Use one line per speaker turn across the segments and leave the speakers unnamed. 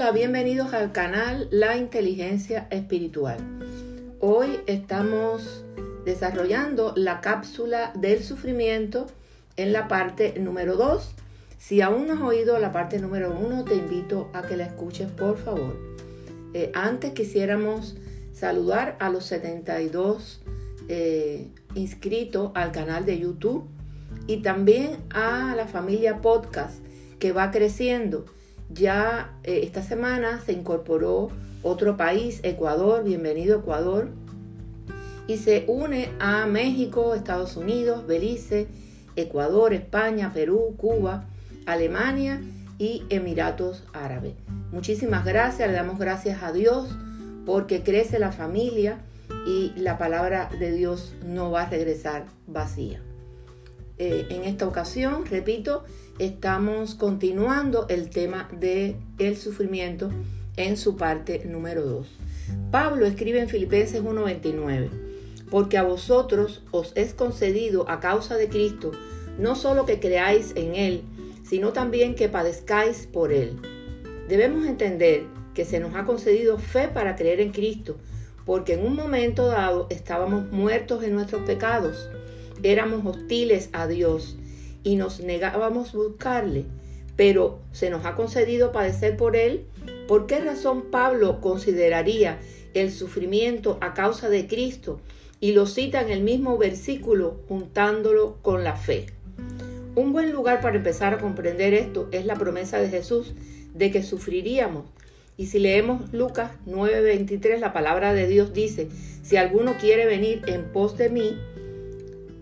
Hola, bienvenidos al canal La Inteligencia Espiritual. Hoy estamos desarrollando la cápsula del sufrimiento en la parte número 2. Si aún no has oído la parte número 1, te invito a que la escuches, por favor. Eh, antes quisiéramos saludar a los 72 eh, inscritos al canal de YouTube y también a la familia podcast que va creciendo ya eh, esta semana se incorporó otro país, Ecuador, bienvenido Ecuador, y se une a México, Estados Unidos, Belice, Ecuador, España, Perú, Cuba, Alemania y Emiratos Árabes. Muchísimas gracias, le damos gracias a Dios porque crece la familia y la palabra de Dios no va a regresar vacía. Eh, en esta ocasión, repito, estamos continuando el tema del el sufrimiento en su parte número 2. Pablo escribe en Filipenses 1:29, porque a vosotros os es concedido a causa de Cristo no solo que creáis en Él, sino también que padezcáis por Él. Debemos entender que se nos ha concedido fe para creer en Cristo, porque en un momento dado estábamos muertos en nuestros pecados éramos hostiles a Dios y nos negábamos buscarle, pero se nos ha concedido padecer por él. ¿Por qué razón Pablo consideraría el sufrimiento a causa de Cristo? Y lo cita en el mismo versículo juntándolo con la fe. Un buen lugar para empezar a comprender esto es la promesa de Jesús de que sufriríamos. Y si leemos Lucas 9:23, la palabra de Dios dice, si alguno quiere venir en pos de mí,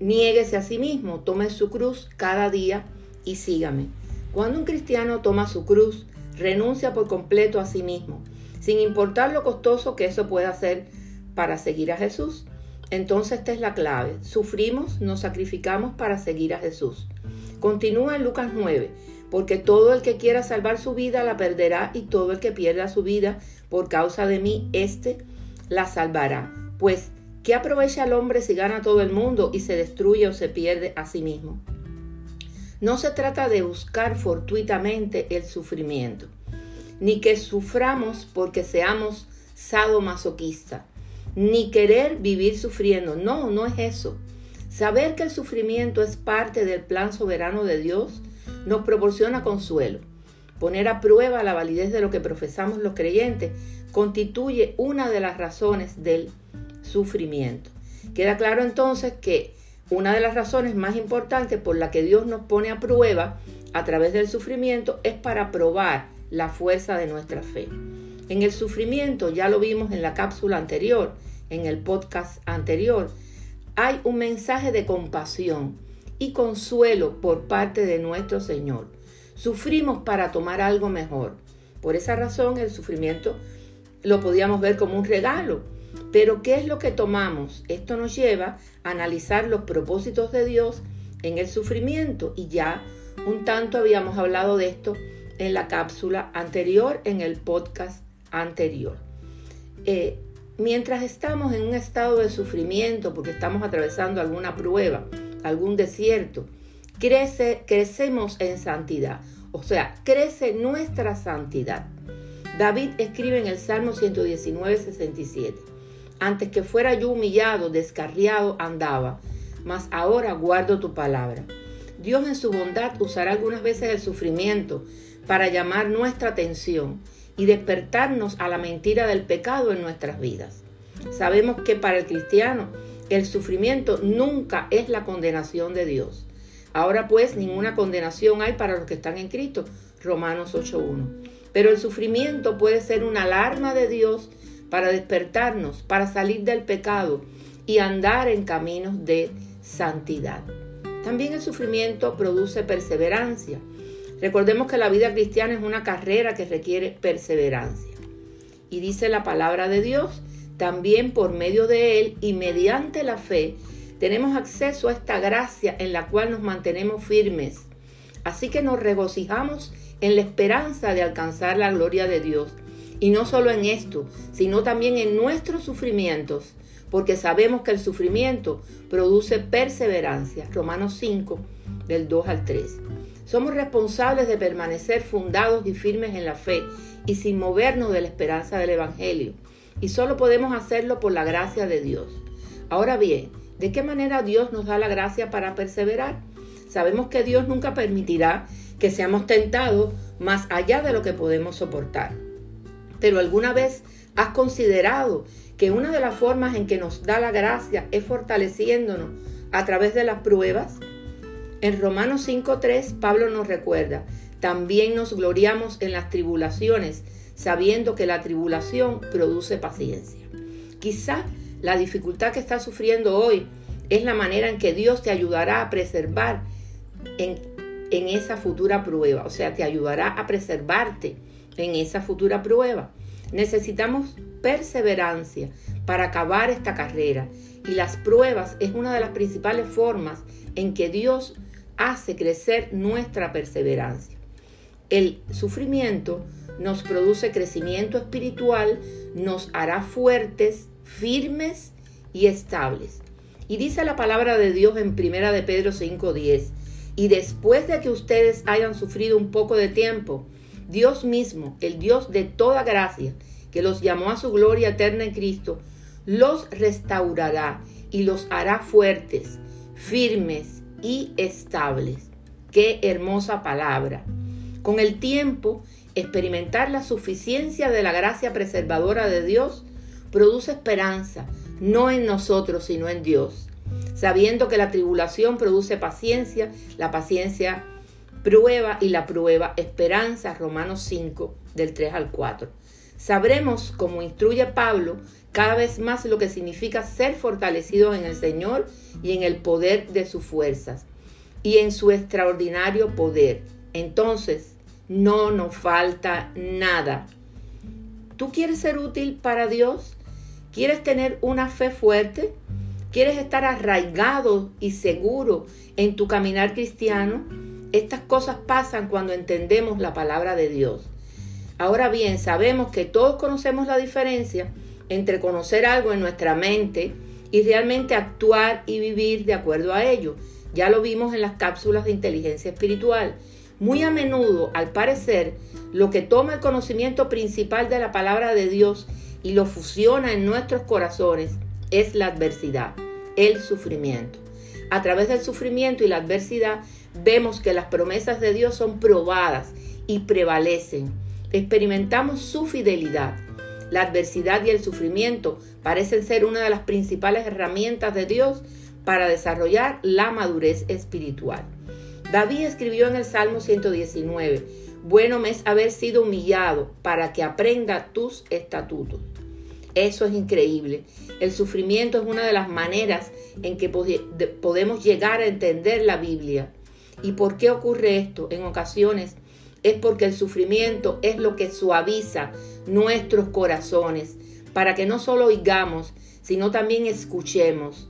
Niéguese a sí mismo, tome su cruz cada día y sígame. Cuando un cristiano toma su cruz, renuncia por completo a sí mismo, sin importar lo costoso que eso pueda ser para seguir a Jesús. Entonces esta es la clave. Sufrimos, nos sacrificamos para seguir a Jesús. Continúa en Lucas 9, porque todo el que quiera salvar su vida la perderá y todo el que pierda su vida por causa de mí, éste la salvará. Pues ¿Qué aprovecha el hombre si gana todo el mundo y se destruye o se pierde a sí mismo? No se trata de buscar fortuitamente el sufrimiento, ni que suframos porque seamos sadomasoquistas, ni querer vivir sufriendo. No, no es eso. Saber que el sufrimiento es parte del plan soberano de Dios nos proporciona consuelo. Poner a prueba la validez de lo que profesamos los creyentes constituye una de las razones del sufrimiento. Queda claro entonces que una de las razones más importantes por la que Dios nos pone a prueba a través del sufrimiento es para probar la fuerza de nuestra fe. En el sufrimiento, ya lo vimos en la cápsula anterior, en el podcast anterior, hay un mensaje de compasión y consuelo por parte de nuestro Señor. Sufrimos para tomar algo mejor. Por esa razón el sufrimiento lo podíamos ver como un regalo pero ¿qué es lo que tomamos? Esto nos lleva a analizar los propósitos de Dios en el sufrimiento y ya un tanto habíamos hablado de esto en la cápsula anterior, en el podcast anterior. Eh, mientras estamos en un estado de sufrimiento porque estamos atravesando alguna prueba, algún desierto, crece, crecemos en santidad, o sea, crece nuestra santidad. David escribe en el Salmo 119, 67. Antes que fuera yo humillado, descarriado, andaba, mas ahora guardo tu palabra. Dios en su bondad usará algunas veces el sufrimiento para llamar nuestra atención y despertarnos a la mentira del pecado en nuestras vidas. Sabemos que para el cristiano el sufrimiento nunca es la condenación de Dios. Ahora pues ninguna condenación hay para los que están en Cristo. Romanos 8.1. Pero el sufrimiento puede ser una alarma de Dios para despertarnos, para salir del pecado y andar en caminos de santidad. También el sufrimiento produce perseverancia. Recordemos que la vida cristiana es una carrera que requiere perseverancia. Y dice la palabra de Dios, también por medio de Él y mediante la fe, tenemos acceso a esta gracia en la cual nos mantenemos firmes. Así que nos regocijamos en la esperanza de alcanzar la gloria de Dios y no solo en esto, sino también en nuestros sufrimientos, porque sabemos que el sufrimiento produce perseverancia. Romanos 5, del 2 al 3. Somos responsables de permanecer fundados y firmes en la fe y sin movernos de la esperanza del Evangelio. Y solo podemos hacerlo por la gracia de Dios. Ahora bien, ¿de qué manera Dios nos da la gracia para perseverar? Sabemos que Dios nunca permitirá que seamos tentados más allá de lo que podemos soportar. Pero alguna vez has considerado que una de las formas en que nos da la gracia es fortaleciéndonos a través de las pruebas? En Romanos 5.3 Pablo nos recuerda, también nos gloriamos en las tribulaciones, sabiendo que la tribulación produce paciencia. Quizá la dificultad que estás sufriendo hoy es la manera en que Dios te ayudará a preservar en, en esa futura prueba, o sea, te ayudará a preservarte en esa futura prueba. Necesitamos perseverancia para acabar esta carrera y las pruebas es una de las principales formas en que Dios hace crecer nuestra perseverancia. El sufrimiento nos produce crecimiento espiritual, nos hará fuertes, firmes y estables. Y dice la palabra de Dios en Primera de Pedro 5:10, y después de que ustedes hayan sufrido un poco de tiempo, Dios mismo, el Dios de toda gracia, que los llamó a su gloria eterna en Cristo, los restaurará y los hará fuertes, firmes y estables. Qué hermosa palabra. Con el tiempo, experimentar la suficiencia de la gracia preservadora de Dios produce esperanza, no en nosotros, sino en Dios. Sabiendo que la tribulación produce paciencia, la paciencia prueba y la prueba esperanza, Romanos 5, del 3 al 4. Sabremos, como instruye Pablo, cada vez más lo que significa ser fortalecido en el Señor y en el poder de sus fuerzas y en su extraordinario poder. Entonces, no nos falta nada. ¿Tú quieres ser útil para Dios? ¿Quieres tener una fe fuerte? ¿Quieres estar arraigado y seguro en tu caminar cristiano? Estas cosas pasan cuando entendemos la palabra de Dios. Ahora bien, sabemos que todos conocemos la diferencia entre conocer algo en nuestra mente y realmente actuar y vivir de acuerdo a ello. Ya lo vimos en las cápsulas de inteligencia espiritual. Muy a menudo, al parecer, lo que toma el conocimiento principal de la palabra de Dios y lo fusiona en nuestros corazones es la adversidad, el sufrimiento. A través del sufrimiento y la adversidad vemos que las promesas de Dios son probadas y prevalecen experimentamos su fidelidad. La adversidad y el sufrimiento parecen ser una de las principales herramientas de Dios para desarrollar la madurez espiritual. David escribió en el Salmo 119, bueno me es haber sido humillado para que aprenda tus estatutos. Eso es increíble. El sufrimiento es una de las maneras en que podemos llegar a entender la Biblia. ¿Y por qué ocurre esto? En ocasiones es porque el sufrimiento es lo que suaviza nuestros corazones para que no solo oigamos, sino también escuchemos.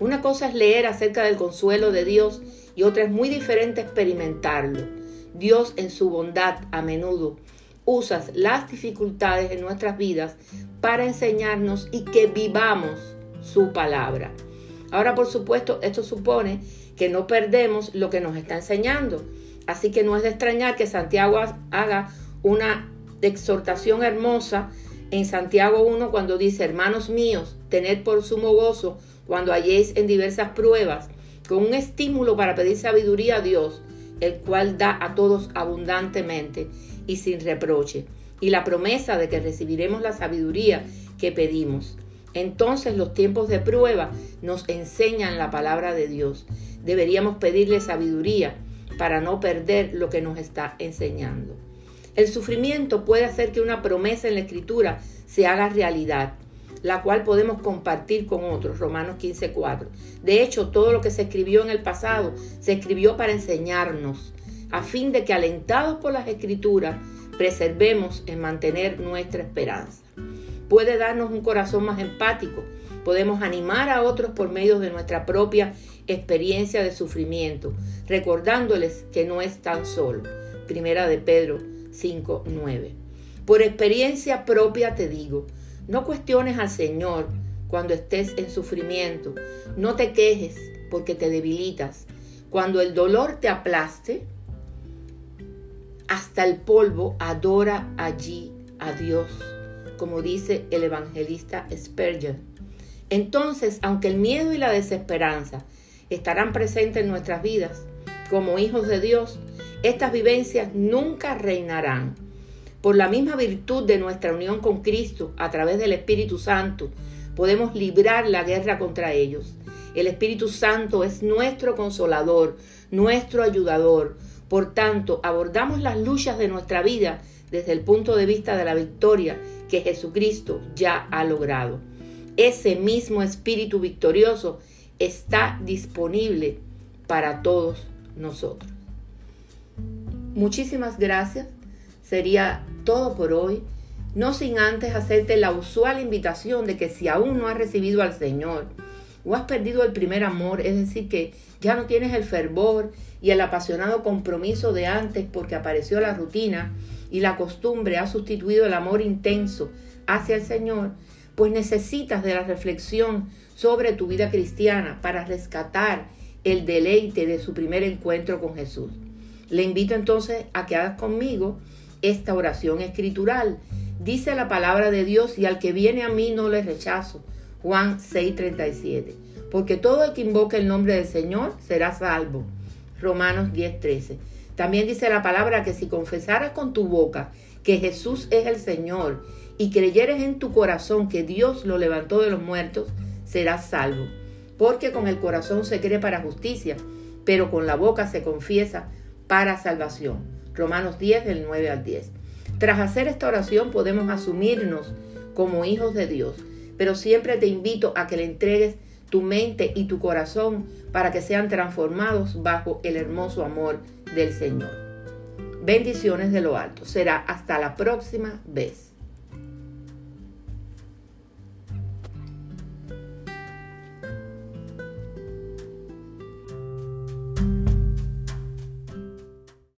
Una cosa es leer acerca del consuelo de Dios y otra es muy diferente experimentarlo. Dios en su bondad a menudo usa las dificultades de nuestras vidas para enseñarnos y que vivamos su palabra. Ahora, por supuesto, esto supone que no perdemos lo que nos está enseñando. Así que no es de extrañar que Santiago haga una exhortación hermosa en Santiago 1 cuando dice, hermanos míos, tened por sumo gozo cuando halléis en diversas pruebas, con un estímulo para pedir sabiduría a Dios, el cual da a todos abundantemente y sin reproche, y la promesa de que recibiremos la sabiduría que pedimos. Entonces los tiempos de prueba nos enseñan la palabra de Dios. Deberíamos pedirle sabiduría para no perder lo que nos está enseñando. El sufrimiento puede hacer que una promesa en la escritura se haga realidad, la cual podemos compartir con otros, Romanos 15:4. De hecho, todo lo que se escribió en el pasado se escribió para enseñarnos, a fin de que alentados por las escrituras, preservemos en mantener nuestra esperanza. Puede darnos un corazón más empático, podemos animar a otros por medio de nuestra propia experiencia de sufrimiento, recordándoles que no están solos. Primera de Pedro 5:9. Por experiencia propia te digo, no cuestiones al Señor cuando estés en sufrimiento, no te quejes porque te debilitas. Cuando el dolor te aplaste, hasta el polvo adora allí a Dios, como dice el evangelista Spurgeon. Entonces, aunque el miedo y la desesperanza estarán presentes en nuestras vidas, como hijos de Dios, estas vivencias nunca reinarán. Por la misma virtud de nuestra unión con Cristo a través del Espíritu Santo, podemos librar la guerra contra ellos. El Espíritu Santo es nuestro consolador, nuestro ayudador. Por tanto, abordamos las luchas de nuestra vida desde el punto de vista de la victoria que Jesucristo ya ha logrado. Ese mismo Espíritu victorioso está disponible para todos nosotros. Muchísimas gracias. Sería todo por hoy. No sin antes hacerte la usual invitación de que si aún no has recibido al Señor o has perdido el primer amor, es decir, que ya no tienes el fervor y el apasionado compromiso de antes porque apareció la rutina y la costumbre ha sustituido el amor intenso hacia el Señor, pues necesitas de la reflexión sobre tu vida cristiana para rescatar el deleite de su primer encuentro con Jesús. Le invito entonces a que hagas conmigo esta oración escritural. Dice la palabra de Dios y al que viene a mí no le rechazo. Juan 6:37. Porque todo el que invoque el nombre del Señor será salvo. Romanos 10:13. También dice la palabra que si confesaras con tu boca que Jesús es el Señor y creyeres en tu corazón que Dios lo levantó de los muertos, serás salvo. Porque con el corazón se cree para justicia, pero con la boca se confiesa para salvación. Romanos 10 del 9 al 10. Tras hacer esta oración podemos asumirnos como hijos de Dios, pero siempre te invito a que le entregues tu mente y tu corazón para que sean transformados bajo el hermoso amor del Señor. Bendiciones de lo alto. Será hasta la próxima vez.